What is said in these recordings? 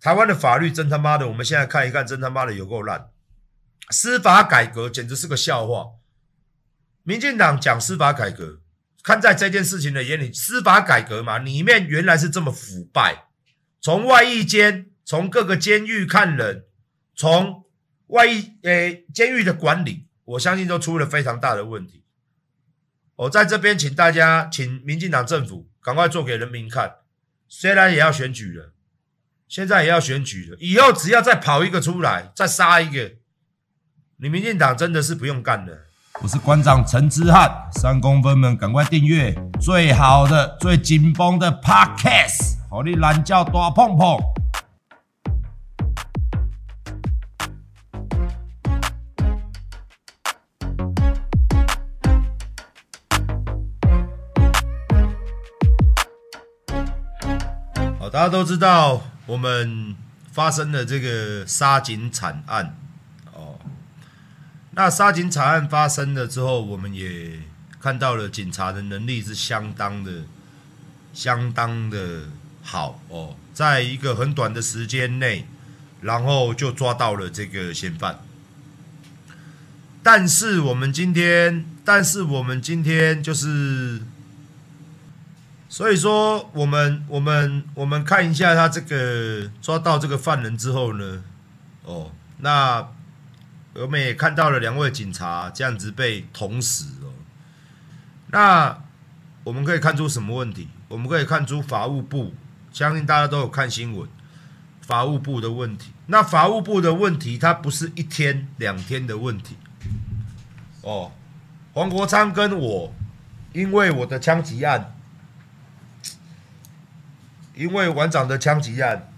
台湾的法律真他妈的，我们现在看一看，真他妈的有够烂。司法改革简直是个笑话。民进党讲司法改革，看在这件事情的眼里，司法改革嘛，里面原来是这么腐败。从外役监，从各个监狱看人，从外役诶监狱的管理，我相信都出了非常大的问题。我在这边请大家，请民进党政府赶快做给人民看，虽然也要选举了。现在也要选举了，以后只要再跑一个出来，再杀一个，你民进党真的是不用干了。我是馆长陈之汉，三公分们赶快订阅最好的、最紧绷的 Podcast，好你懒叫大碰碰。好，大家都知道。我们发生了这个杀警惨案，哦，那杀警惨案发生了之后，我们也看到了警察的能力是相当的、相当的好哦，在一个很短的时间内，然后就抓到了这个嫌犯。但是我们今天，但是我们今天就是。所以说，我们我们我们看一下他这个抓到这个犯人之后呢，哦，那我们也看到了两位警察这样子被捅死哦。那我们可以看出什么问题？我们可以看出法务部，相信大家都有看新闻，法务部的问题。那法务部的问题，它不是一天两天的问题。哦，黄国昌跟我，因为我的枪击案。因为馆长的枪击案，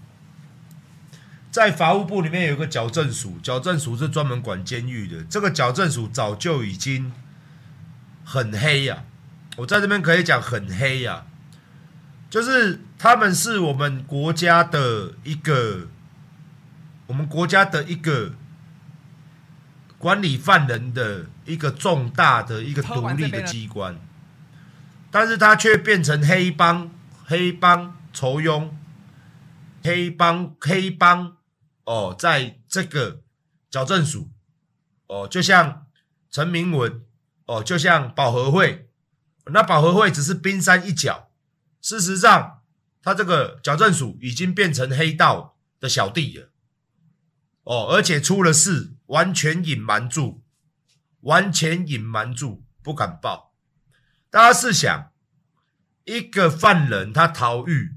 在法务部里面有一个矫正署，矫正署是专门管监狱的。这个矫正署早就已经很黑呀、啊，我在这边可以讲很黑呀、啊，就是他们是我们国家的一个，我们国家的一个管理犯人的一个重大的一个独立的机关，但是他却变成黑帮，黑帮。仇庸，黑帮黑帮哦，在这个矫正署哦，就像陈明文哦，就像保和会，那保和会只是冰山一角。事实上，他这个矫正署已经变成黑道的小弟了哦，而且出了事，完全隐瞒住，完全隐瞒住，不敢报。大家试想，一个犯人他逃狱。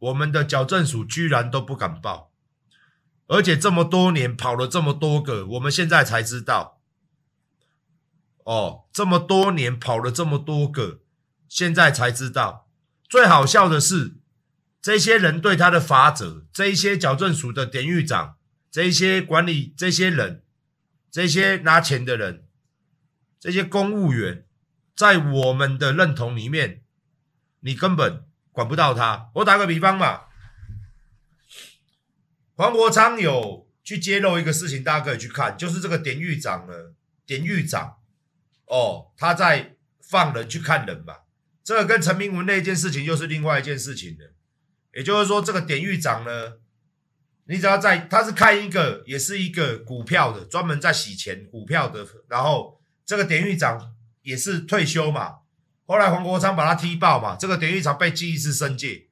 我们的矫正署居然都不敢报，而且这么多年跑了这么多个，我们现在才知道。哦，这么多年跑了这么多个，现在才知道。最好笑的是，这些人对他的法则，这些矫正署的典狱长，这些管理这些人，这些拿钱的人，这些公务员，在我们的认同里面，你根本。管不到他。我打个比方嘛，黄国昌有去揭露一个事情，大家可以去看，就是这个典狱长呢，典狱长哦，他在放人去看人吧。这个跟陈明文那件事情又是另外一件事情的。也就是说，这个典狱长呢，你只要在，他是看一个，也是一个股票的，专门在洗钱股票的。然后这个典狱长也是退休嘛。后来黄国昌把他踢爆嘛，这个典狱长被记一次申诫。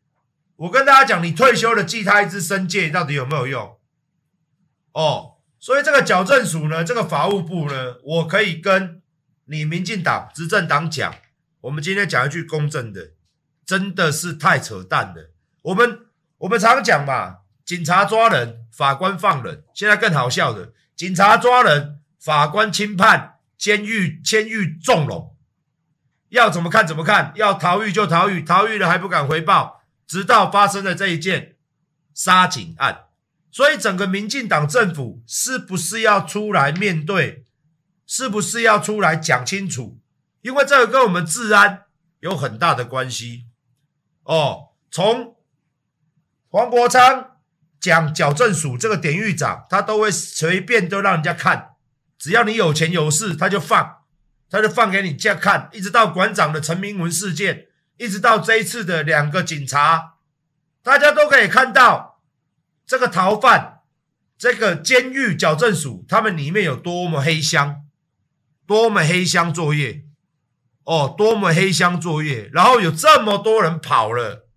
我跟大家讲，你退休了记他一次申诫，到底有没有用？哦，所以这个矫正署呢，这个法务部呢，我可以跟你民进党执政党讲，我们今天讲一句公正的，真的是太扯淡了。我们我们常讲嘛，警察抓人，法官放人。现在更好笑的，警察抓人，法官轻判，监狱监狱纵容。要怎么看怎么看，要逃狱就逃狱，逃狱了还不敢回报，直到发生了这一件杀警案。所以整个民进党政府是不是要出来面对？是不是要出来讲清楚？因为这个跟我们治安有很大的关系。哦，从黄国昌讲矫正署这个典狱长，他都会随便都让人家看，只要你有钱有势，他就放，他就放给你这样看，一直到馆长的陈明文事件，一直到这一次的两个警察，大家都可以看到这个逃犯，这个监狱矫正署，他们里面有多么黑箱，多么黑箱作业。哦，多么黑箱作业，然后有这么多人跑了，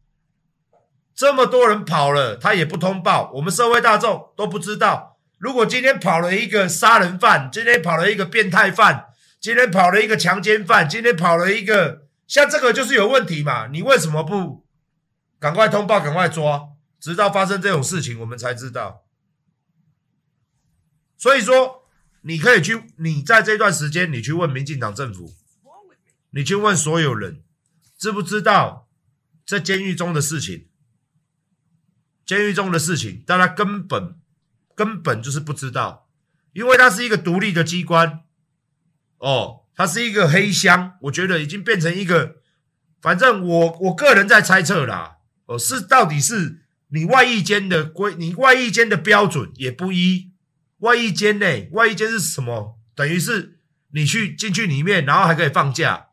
这么多人跑了，他也不通报，我们社会大众都不知道。如果今天跑了一个杀人犯，今天跑了一个变态犯，今天跑了一个强奸犯，今天跑了一个，像这个就是有问题嘛？你为什么不赶快通报，赶快抓，直到发生这种事情，我们才知道。所以说，你可以去，你在这段时间，你去问民进党政府。你去问所有人，知不知道在监狱中的事情？监狱中的事情，大家根本根本就是不知道，因为它是一个独立的机关。哦，它是一个黑箱，我觉得已经变成一个，反正我我个人在猜测啦。哦，是到底是你外役间的规，你外役间的标准也不一。外役间呢？外役间是什么？等于是你去进去里面，然后还可以放假。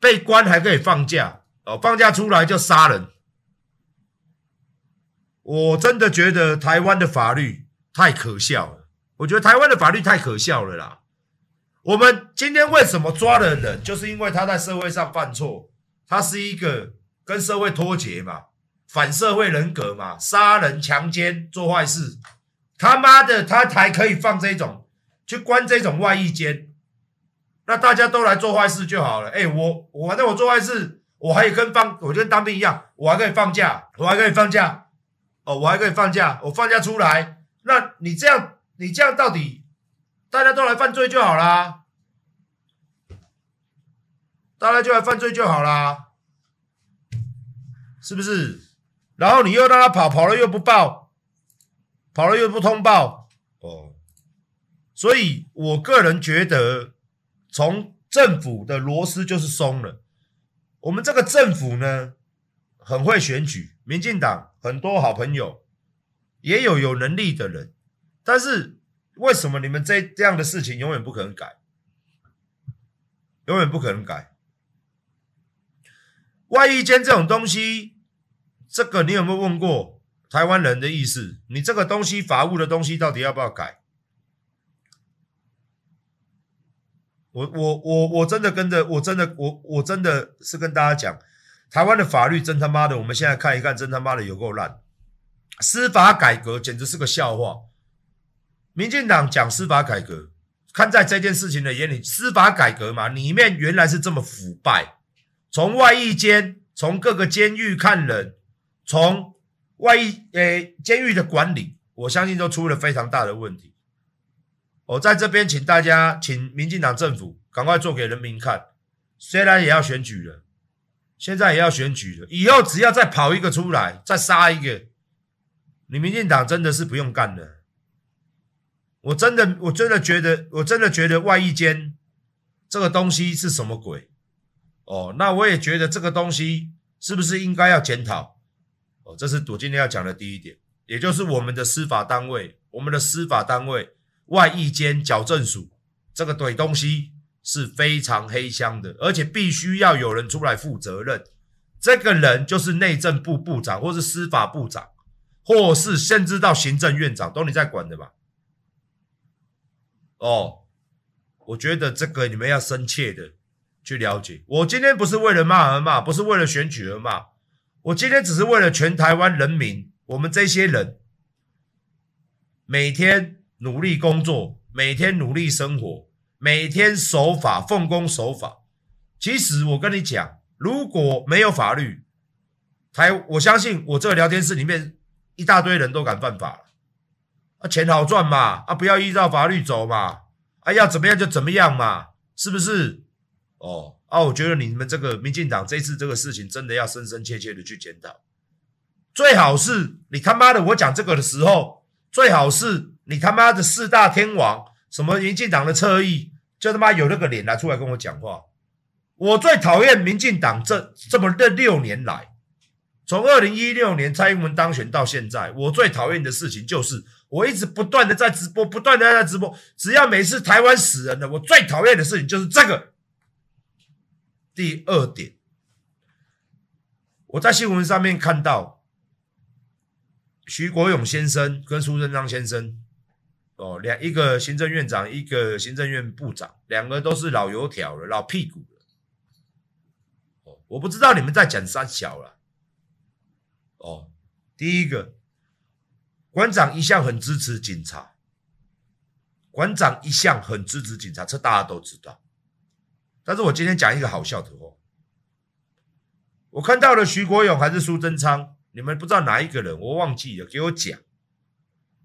被关还可以放假哦，放假出来就杀人。我真的觉得台湾的法律太可笑了。我觉得台湾的法律太可笑了啦。我们今天为什么抓了人，就是因为他在社会上犯错，他是一个跟社会脱节嘛，反社会人格嘛，杀人、强奸、做坏事。他妈的，他才可以放这种去关这种外衣间。那大家都来做坏事就好了。哎，我我反正我做坏事，我还可以跟放，我就跟当兵一样，我还可以放假，我还可以放假。哦，我还可以放假，我放假出来，那你这样，你这样到底大家都来犯罪就好啦，大家就来犯罪就好啦，是不是？然后你又让他跑，跑了又不报，跑了又不通报，哦，所以我个人觉得。从政府的螺丝就是松了。我们这个政府呢，很会选举，民进党很多好朋友，也有有能力的人，但是为什么你们这这样的事情永远不可能改？永远不可能改。外役监这种东西，这个你有没有问过台湾人的意思？你这个东西法务的东西到底要不要改？我我我我真的跟着，我真的我我真的是跟大家讲，台湾的法律真他妈的，我们现在看一看，真他妈的有够烂，司法改革简直是个笑话。民进党讲司法改革，看在这件事情的眼里，司法改革嘛，里面原来是这么腐败，从外役监，从各个监狱看人，从外役诶监狱的管理，我相信都出了非常大的问题。我在这边请大家，请民进党政府赶快做给人民看。虽然也要选举了，现在也要选举了，以后只要再跑一个出来，再杀一个，你民进党真的是不用干了。我真的，我真的觉得，我真的觉得外役监这个东西是什么鬼？哦，那我也觉得这个东西是不是应该要检讨？哦，这是我今天要讲的第一点，也就是我们的司法单位，我们的司法单位。外役监矫正署这个怼东西是非常黑箱的，而且必须要有人出来负责任。这个人就是内政部部长，或是司法部长，或是甚至到行政院长，都你在管的吧？哦，我觉得这个你们要深切的去了解。我今天不是为了骂而骂，不是为了选举而骂，我今天只是为了全台湾人民，我们这些人每天。努力工作，每天努力生活，每天守法，奉公守法。其实我跟你讲，如果没有法律，台我相信我这个聊天室里面一大堆人都敢犯法啊，钱好赚嘛，啊，不要依照法律走嘛，啊，要怎么样就怎么样嘛，是不是？哦，啊，我觉得你们这个民进党这次这个事情真的要深深切切的去检讨。最好是你他妈的，我讲这个的时候，最好是你他妈的四大天王，什么民进党的侧翼，就他妈有那个脸来出来跟我讲话。我最讨厌民进党这这么这六年来。从二零一六年蔡英文当选到现在，我最讨厌的事情就是我一直不断的在直播，不断的在直播。只要每次台湾死人了，我最讨厌的事情就是这个。第二点，我在新闻上面看到徐国勇先生跟苏贞昌先生，哦，两一个行政院长，一个行政院部长，两个都是老油条了，老屁股了。哦，我不知道你们在讲三小了。哦，第一个，馆长一向很支持警察，馆长一向很支持警察，这大家都知道。但是我今天讲一个好笑的话，我看到了徐国勇还是苏贞昌，你们不知道哪一个人，我忘记了，给我讲。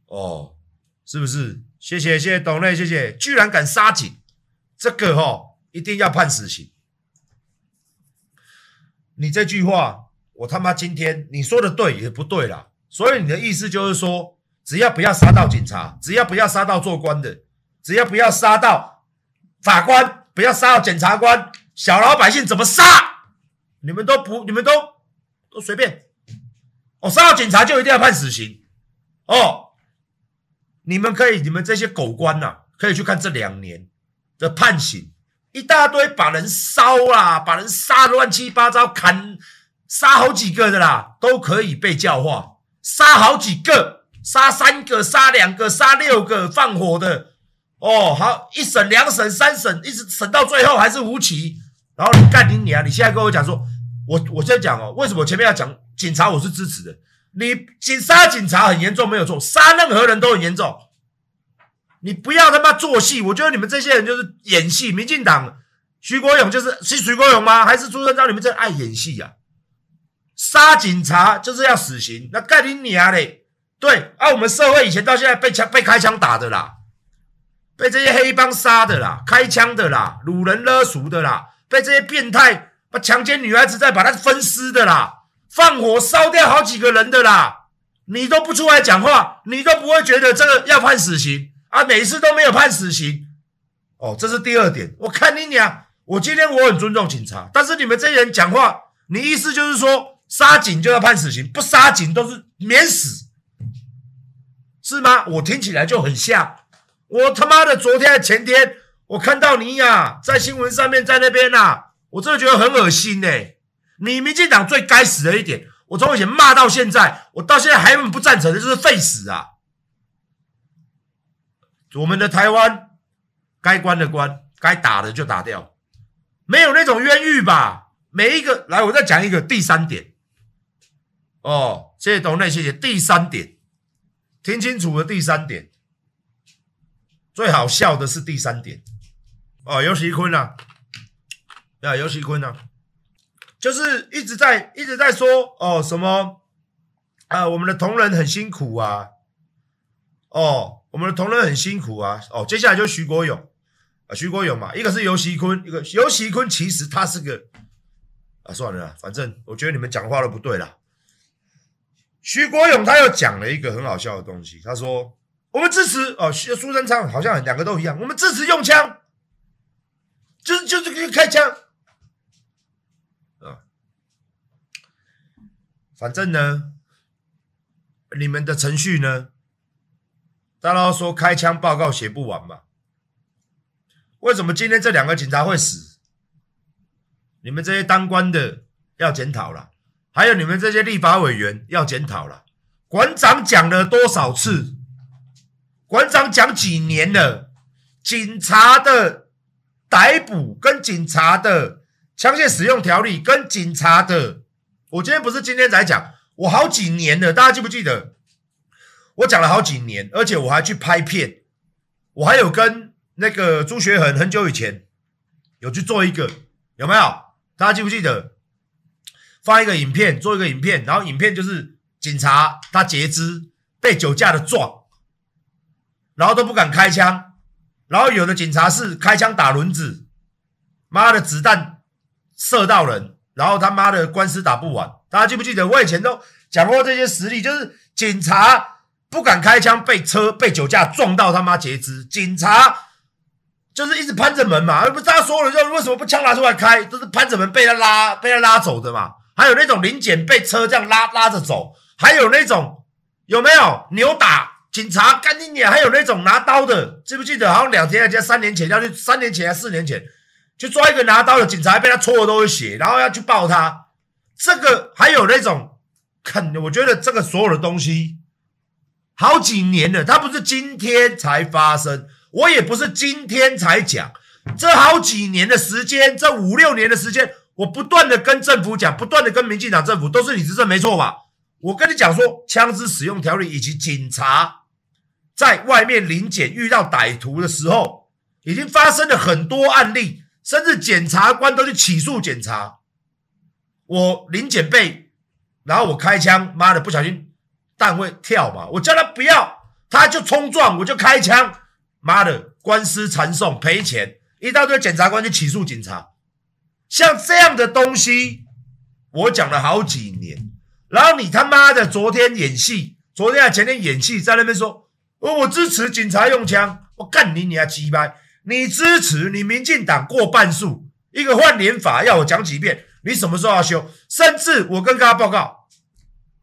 哦，是不是？谢谢谢谢董内，谢谢，居然敢杀警，这个哦，一定要判死刑。你这句话。我他妈今天你说的对也不对啦，所以你的意思就是说，只要不要杀到警察，只要不要杀到做官的，只要不要杀到法官，不要杀到检察官，小老百姓怎么杀，你们都不，你们都都随便。哦，杀到警察就一定要判死刑哦。你们可以，你们这些狗官呐、啊，可以去看这两年的判刑，一大堆把人烧啦，把人杀乱七八糟，砍。杀好几个的啦，都可以被教化。杀好几个，杀三个，杀两个，杀六个，放火的哦。好，一审、两审、三审，一直审到最后还是无期。然后你干你你啊！你现在跟我讲说，我我现在讲哦，为什么前面要讲警察？我是支持的。你警杀警察很严重，没有错，杀任何人都很严重。你不要他妈做戏，我觉得你们这些人就是演戏。民进党徐国勇就是是徐国勇吗？还是朱正章？你们真爱演戏呀、啊？杀警察就是要死刑，那干你娘嘞！对啊，我们社会以前到现在被枪被开枪打的啦，被这些黑帮杀的啦，开枪的啦，掳人勒赎的啦，被这些变态把强奸女孩子再把她分尸的啦，放火烧掉好几个人的啦，你都不出来讲话，你都不会觉得这个要判死刑啊？每次都没有判死刑，哦，这是第二点。我看你娘，我今天我很尊重警察，但是你们这些人讲话，你意思就是说？杀警就要判死刑，不杀警都是免死，是吗？我听起来就很像。我他妈的昨天前天，我看到你呀、在新闻上面在那边呐、我真的觉得很恶心呢、你民进党最该死的一点，我从以前骂到现在，我到现在还不赞成的就是废死啊。我们的台湾该关的关，该打的就打掉，没有那种冤狱吧？每一个来，我再讲一个第三点。哦，谢谢董内，谢谢。第三点，听清楚了。第三点，最好笑的是第三点。哦，游锡堃呐，啊，游锡堃呐，就是一直在一直在说哦什么啊，我们的同仁很辛苦啊。哦，我们的同仁很辛苦啊。哦，接下来就是徐国勇啊，徐国勇嘛，一个是游锡堃，一个游锡堃其实他是个啊，算了，反正我觉得你们讲话都不对啦。徐国勇他又讲了一个很好笑的东西，他说：“我们支持哦，苏贞昌好像两个都一样，我们支持用枪，就是就是开枪啊。反正呢，你们的程序呢，大家都说开枪报告写不完嘛。为什么今天这两个警察会死？你们这些当官的要检讨了。”还有你们这些立法委员要检讨了。馆长讲了多少次？馆长讲几年了？警察的逮捕跟警察的枪械使用条例跟警察的，我今天不是今天才讲，我好几年了，大家记不记得？我讲了好几年，而且我还去拍片，我还有跟那个朱学恒很久以前有去做一个，有没有？大家记不记得？发一个影片，做一个影片，然后影片就是警察他截肢被酒驾的撞，然后都不敢开枪，然后有的警察是开枪打轮子，妈的子弹射到人，然后他妈的官司打不完。大家记不记得？我以前都讲过这些实例，就是警察不敢开枪，被车被酒驾撞到他妈截肢，警察就是一直攀着门嘛，而不大家所有人就为什么不枪拿出来开，都是攀着门被他拉被他拉走的嘛。还有那种零检被车这样拉拉着走，还有那种有没有扭打？警察干你娘！还有那种拿刀的，记不记得？好像两天还是三年前要去，三年前还四年前，去抓一个拿刀的警察，被他戳的都是血，然后要去抱他。这个还有那种，肯，我觉得这个所有的东西，好几年了，它不是今天才发生，我也不是今天才讲，这好几年的时间，这五六年的时间，我不断的跟政府讲，不断的跟民进党政府，都是你执政没错吧？我跟你讲说，枪支使用条例以及警察。在外面临检遇到歹徒的时候，已经发生了很多案例，甚至检察官都去起诉检察。我临检被，然后我开枪，妈的，不小心弹会跳嘛，我叫他不要，他就冲撞，我就开枪，妈的，官司缠讼赔钱，一大堆检察官去起诉警察。像这样的东西，我讲了好几年，然后你他妈的昨天演戏，昨天啊前天演戏，在那边说。我我支持警察用枪，我干你你啊鸡掰！你支持你民进党过半数，一个换脸法要我讲几遍？你什么时候要修？甚至我跟大家报告，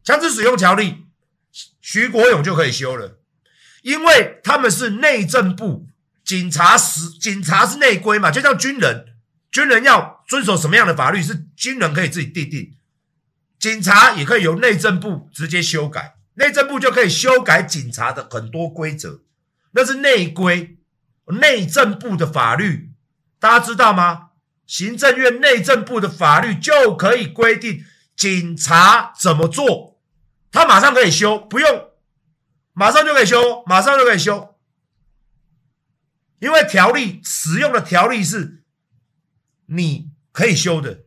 枪支使用条例，徐国勇就可以修了，因为他们是内政部警察使，警察是内规嘛，就像军人，军人要遵守什么样的法律是军人可以自己订定，警察也可以由内政部直接修改。内政部就可以修改警察的很多规则，那是内规，内政部的法律，大家知道吗？行政院内政部的法律就可以规定警察怎么做，他马上可以修，不用，马上就可以修，马上就可以修，因为条例使用的条例是你可以修的。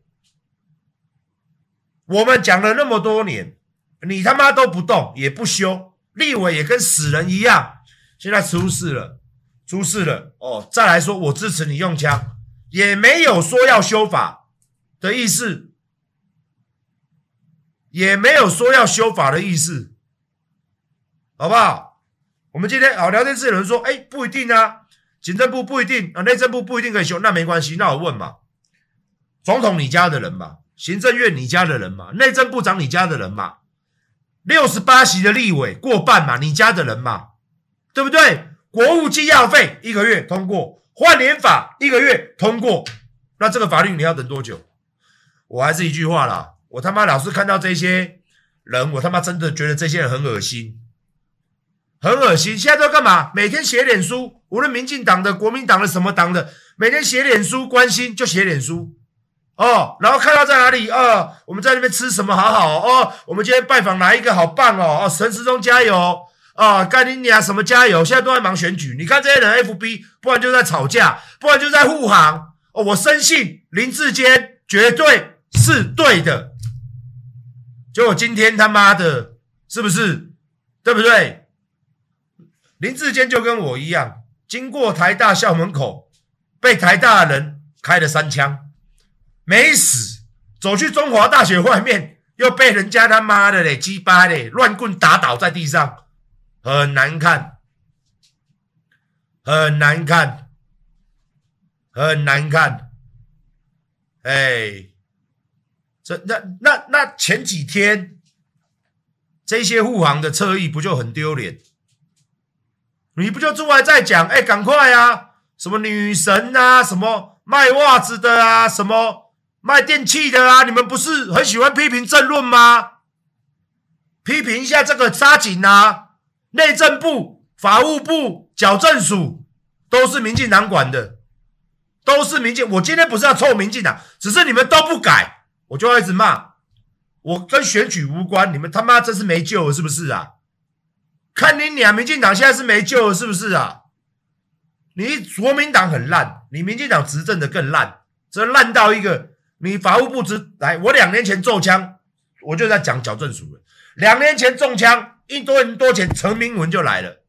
我们讲了那么多年。你他妈都不动也不修，立委也跟死人一样。现在出事了，出事了哦！再来说，我支持你用枪，也没有说要修法的意思，也没有说要修法的意思，好不好？我们今天好聊天室有人说，哎，不一定啊，警政部不一定啊，内政部不一定可以修，那没关系，那我问嘛，总统你家的人嘛，行政院你家的人嘛，内政部长你家的人嘛。六十八席的立委过半嘛，你家的人嘛，对不对？国务机要费一个月通过，换脸法一个月通过，那这个法律你要等多久？我还是一句话啦，我他妈老是看到这些人，我他妈真的觉得这些人很恶心，很恶心。现在都干嘛？每天写脸书，无论民进党的、国民党的、什么党的，每天写脸书关心就写脸书。哦，然后看到在哪里？哦，我们在那边吃什么？好好哦，我们今天拜访哪一个？好棒哦！哦，陈时中加油！哦，干你娘什么加油？现在都在忙选举。你看这些人，FB，不然就在吵架，不然就在护航。哦，我深信林志坚绝对是对的。结果今天他妈的，是不是？对不对？林志坚就跟我一样，经过台大校门口，被台大的人开了三枪。没死，走去中华大学外面，又被人家他妈的嘞鸡巴嘞乱棍打倒在地上，很难看，很难看，很难看。哎，这那那那前几天这些护航的侧翼不就很丢脸？你不就出来再讲？哎，赶快啊！什么女神啊？什么卖袜子的啊？什么？卖电器的啊，你们不是很喜欢批评政论吗？批评一下这个沙井啊，内政部、法务部、矫正署都是民进党管的，都是民进。我今天不是要臭民进党，只是你们都不改，我就要一直骂。我跟选举无关，你们他妈真是没救了，是不是啊？看你俩民进党现在是没救了，是不是啊？你国民党很烂，你民进党执政的更烂，这烂到一个。你法务部执来，我两年前中枪，我就在讲矫正署了。两年前中枪，一多人多钱，陈明文就来了。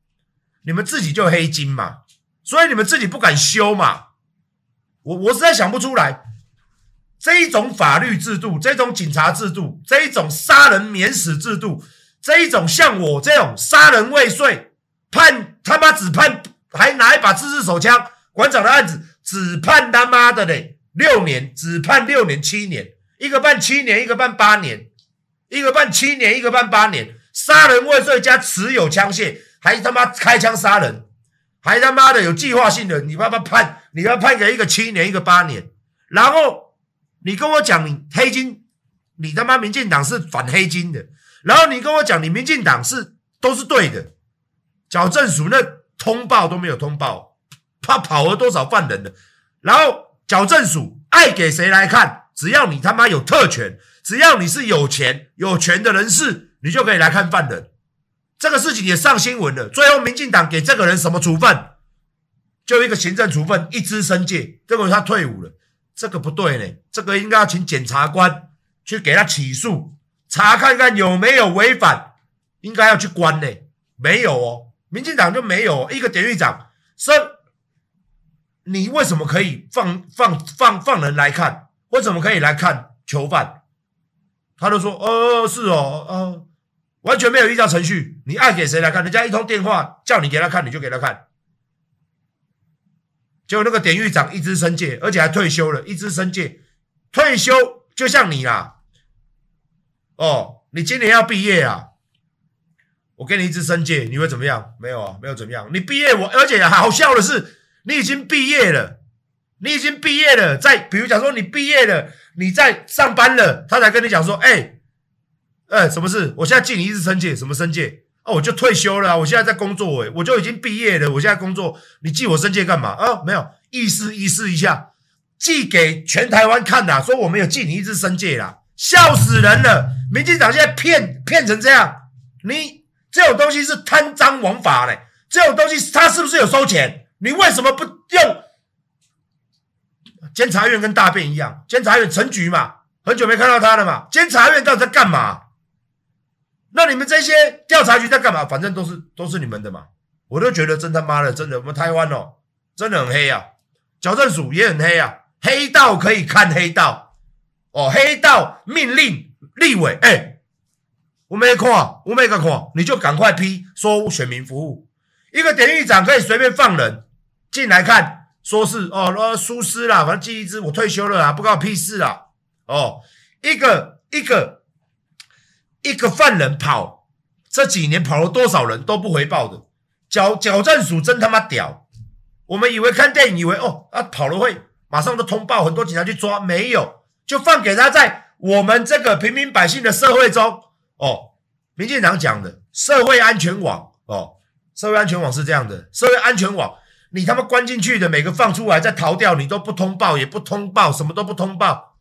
你们自己就黑金嘛，所以你们自己不敢修嘛。我我实在想不出来，这一种法律制度，这种警察制度，这一种杀人免死制度，这一种像我这种杀人未遂，判他妈只判还拿一把自制手枪，馆长的案子只判他妈的嘞六年，只判六年七年，一个判七年，一个判八年，一个判七年，一个判八年，杀人未遂加持有枪械，还他妈开枪杀人，还他妈的有计划性的，你他妈判，你要判给一个七年，一个八年，然后你跟我讲你黑金，你他妈民进党是反黑金的，然后你跟我讲你民进党是都是对的，矫正署那通报都没有通报，他跑了多少犯人的，然后矫正署爱给谁来看，只要你他妈有特权，只要你是有钱有权的人士，你就可以来看犯人。这个事情也上新闻了，最后民进党给这个人什么处分？就一个行政处分，一支申诫，结果他退伍了。这个不对呢，这个应该要请检察官去给他起诉，查看看有没有违反，应该要去关呢。没有哦，民进党就没有一个典狱长说，你为什么可以放放放放人来看？为什么可以来看囚犯？他就说，呃，是哦，呃。完全没有依照程序，你爱给谁来看？人家一通电话叫你给他看，你就给他看。结果那个典狱长一支申诫，而且还退休了，一支申诫，退休就像你啦。哦，你今年要毕业啊？我给你一支申诫，你会怎么样？没有啊，没有怎么样。你毕业我，而且好笑的是，你已经毕业了，你已经毕业了。在比如讲说你毕业了，你在上班了，他才跟你讲说，哎。哎，什么事？我现在记你一支申诫，什么申诫？哦，我就退休了，我现在在工作，哎，我就已经毕业了，我现在工作，你记我申诫干嘛？啊，没有，意思意思一下，寄给全台湾看呐，说我没有记你一支申诫啦，笑死人了！民进党现在骗骗成这样，你这种东西是贪赃枉法嘞，这种东西他是不是有收钱？你为什么不用？监察院跟大便一样，监察院陈局嘛，很久没看到他了嘛，监察院到底在干嘛？那你们这些调查局在干嘛？反正都是都是你们的嘛。我都觉得真他妈的，真的，我们台湾哦，真的很黑啊。矫正署也很黑啊，黑道可以看黑道哦，黑道命令立委，哎、我没看，我没个看，你就赶快批说选民服务。一个典狱长可以随便放人进来看，说是哦，呃，疏失啦，反正记一支，我退休了啊，不关我屁事啊。哦，一个一个。一个犯人跑这几年跑了多少人都不回报的，矫矫正署真他妈屌！我们以为看电影以为哦，啊跑了会马上都通报，很多警察去抓，没有就放给他在我们这个平民百姓的社会中哦。民进党讲的社会安全网哦，社会安全网是这样的，社会安全网你他妈关进去的每个放出来再逃掉，你都不通报也不通报，什么都不通报，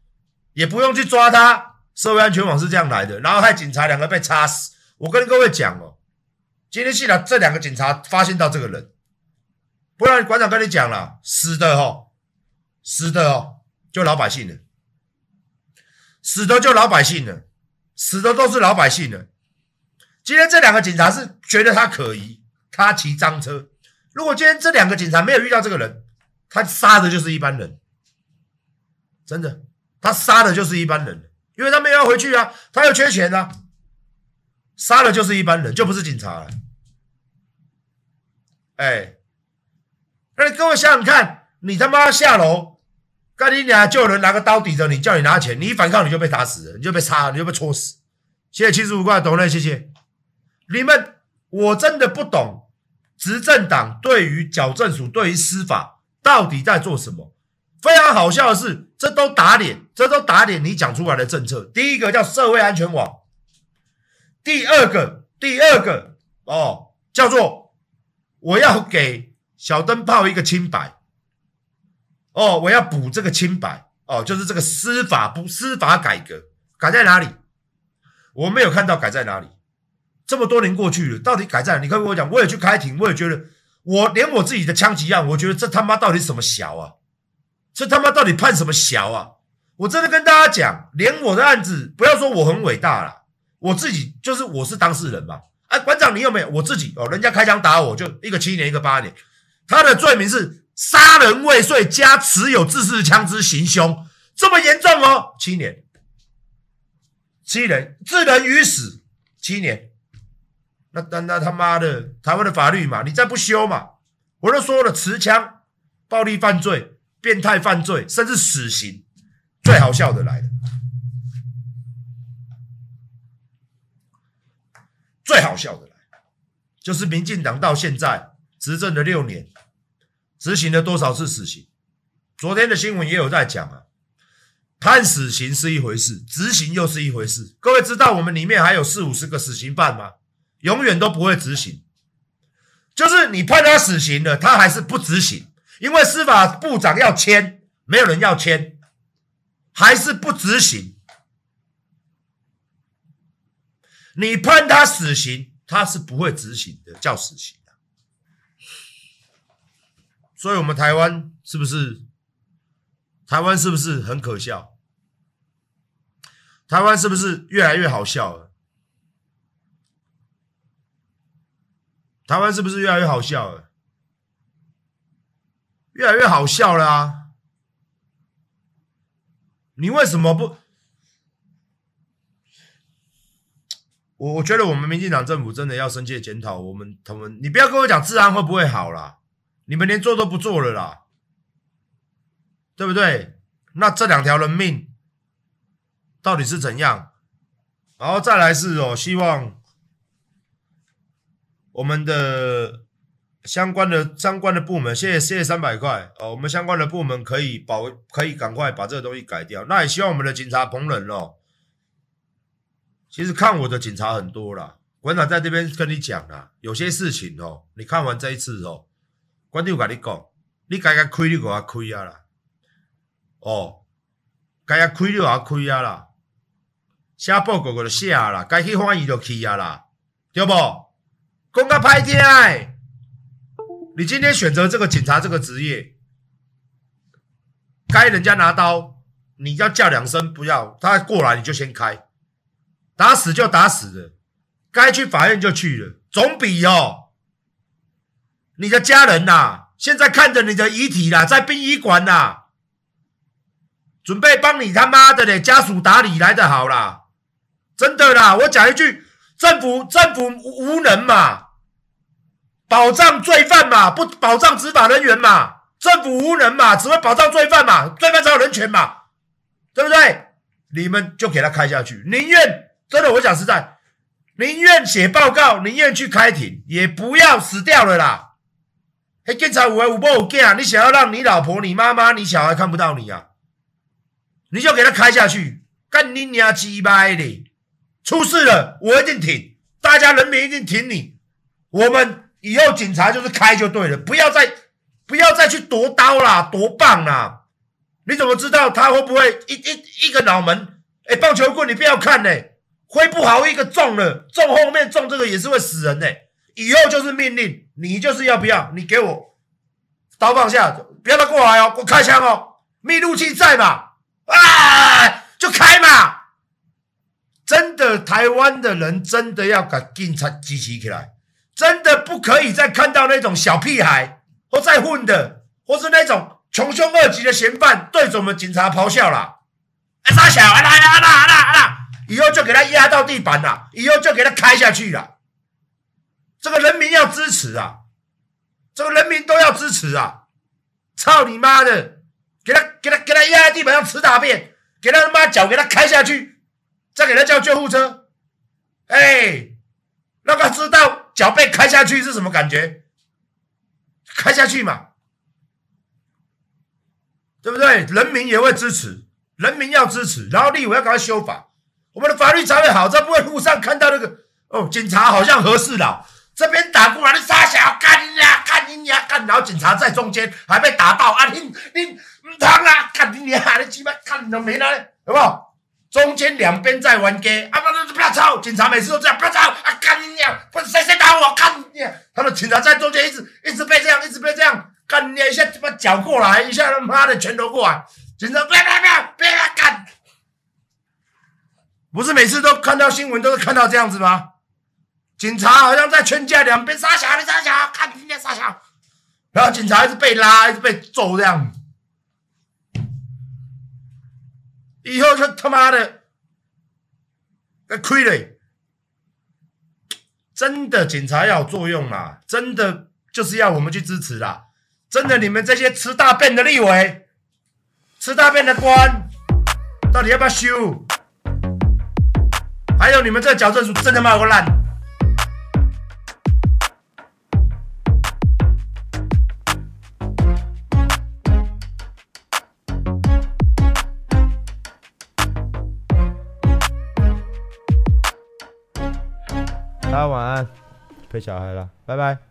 也不用去抓他。社会安全网是这样来的，然后害警察两个被插死。我跟各位讲哦，今天幸好这两个警察发现到这个人，不然馆长跟你讲了，死的哦，死的哦，就老百姓了，死的就老百姓了，死的都是老百姓了。今天这两个警察是觉得他可疑，他骑赃车。如果今天这两个警察没有遇到这个人，他杀的就是一般人，真的，他杀的就是一般人。因为他没有要回去啊，他又缺钱啊，杀了就是一般人，就不是警察了。哎，那你各位想想看，你他妈下楼，干你俩就有人拿个刀抵着你，叫你拿钱，你一反抗你就被打死了，你就被杀，你就被戳死。谢谢七十五块，懂了，谢谢。你们我真的不懂，执政党对于矫正署、对于司法到底在做什么？非常好笑的是，这都打脸，这都打脸你讲出来的政策。第一个叫社会安全网，第二个，第二个哦，叫做我要给小灯泡一个清白，哦，我要补这个清白，哦，就是这个司法不司法改革改在哪里？我没有看到改在哪里。这么多年过去了，到底改在哪里？你跟我讲，我也去开庭，我也觉得，我连我自己的枪击案，我觉得这他妈到底什么小啊？这他妈到底判什么小啊？我真的跟大家讲，连我的案子，不要说我很伟大啦，我自己就是我是当事人嘛。哎，馆长你有没有？我自己哦，人家开枪打我，就一个七年，一个八年。他的罪名是杀人未遂加持有自制枪支行凶，这么严重哦，七年，七年，置人于死，七年。那那那他妈的，台湾的法律嘛，你再不修嘛，我都说了，持枪、暴力犯罪、变态犯罪，甚至死刑，最好笑的来了，最好笑的来，就是民进党到现在执政了六年，执行了多少次死刑？昨天的新闻也有在讲啊，判死刑是一回事，执行又是一回事。各位知道我们里面还有四五十个死刑犯吗？永远都不会执行，就是你判他死刑了，他还是不执行，因为司法部长要签，没有人要签，还是不执行。你判他死刑，他是不会执行的，叫死刑啊。所以，我们台湾是不是？台湾是不是很可笑？台湾是不是越来越好笑了？台湾是不是越来越好笑了？越来越好笑了啊！你为什么不？我我觉得我们民进党政府真的要深切检讨我们他们。你不要跟我讲治安会不会好啦，你们连做都不做了啦，对不对？那这两条人命到底是怎样？然后再来是哦，希望。我们的相关的相关的部门，谢谢谢谢三百块哦。我们相关的部门可以保，可以赶快把这个东西改掉。那也希望我们的警察同仁哦，其实看我的警察很多啦，馆长在这边跟你讲啦，有些事情哦，你看完这一次哦，馆长跟你讲，你该该亏你给我亏啊啦，哦，该该亏你给我亏啊啦，写报告就写啦，该去欢迎就去啊啦，对不？公告拍天哎！你今天选择这个警察这个职业，该人家拿刀，你要叫两声，不要他过来你就先开，打死就打死了，该去法院就去了，总比哦，你的家人呐、啊，现在看着你的遗体啦，在殡仪馆呐，准备帮你他妈的嘞家属打理来的好啦，真的啦，我讲一句，政府政府无能嘛。保障罪犯嘛，不保障执法人员嘛，政府无能嘛，只会保障罪犯嘛，罪犯才有人权嘛，对不对？你们就给他开下去，宁愿真的，我讲实在，宁愿写报告，宁愿去开庭，也不要死掉了啦。嘿，警察五位五波五件啊，你想要让你老婆、你妈妈、你小孩看不到你啊，你就给他开下去，干你娘鸡巴的，出事了我一定挺，大家人民一定挺你，我们。以后警察就是开就对了，不要再不要再去夺刀啦，夺棒啦！你怎么知道他会不会一一一个脑门？哎，棒球棍你不要看呢，挥不好一个中了，中后面中这个也是会死人呢。以后就是命令，你就是要不要？你给我刀放下，不要他过来哦，我开枪哦，密录器在嘛？啊，就开嘛！真的，台湾的人真的要把警察集齐起来。真的不可以再看到那种小屁孩或在混的，或是那种穷凶恶极的嫌犯对着我们警察咆哮啦！啊，傻小，啊啦啊啦啊啦啊啦！以后就给他压到地板了，以后就给他开下去了。这个人民要支持啊！这个人民都要支持啊！操你妈的！给他给他给他压在地板上吃大便，给他他妈脚给他开下去，再给他叫救护车。哎，让他知道。脚被开下去是什么感觉？开下去嘛，对不对？人民也会支持，人民要支持，然后立委要赶快修法，我们的法律才会好，才不会路上看到那个哦，警察好像和事佬，这边打过来的杀小干你呀，干你呀，干，然后警察在中间还被打到啊，你你唔疼啊，干你呀，你鸡巴干你都没了，有没有？中间两边在玩 gay 啊，不不不要吵！警察每次都这样，不要吵啊！干你娘！不是谁谁打我？干你娘！他们警察在中间一直一直被这样，一直被这样干你娘！一下把脚过来，一下他妈的拳头过来，警察不要不要不要不要干！不是每次都看到新闻都是看到这样子吗？警察好像在劝架，两边杀小，你杀小，看你娘杀小，然后警察一直被拉，一直被揍这样。以后就他妈的，那亏了。真的警察要有作用啦，真的就是要我们去支持啦。真的，你们这些吃大便的立委，吃大便的官，到底要不要修？还有你们这矫正组，真的骂个烂！晚安，陪小孩了，拜拜。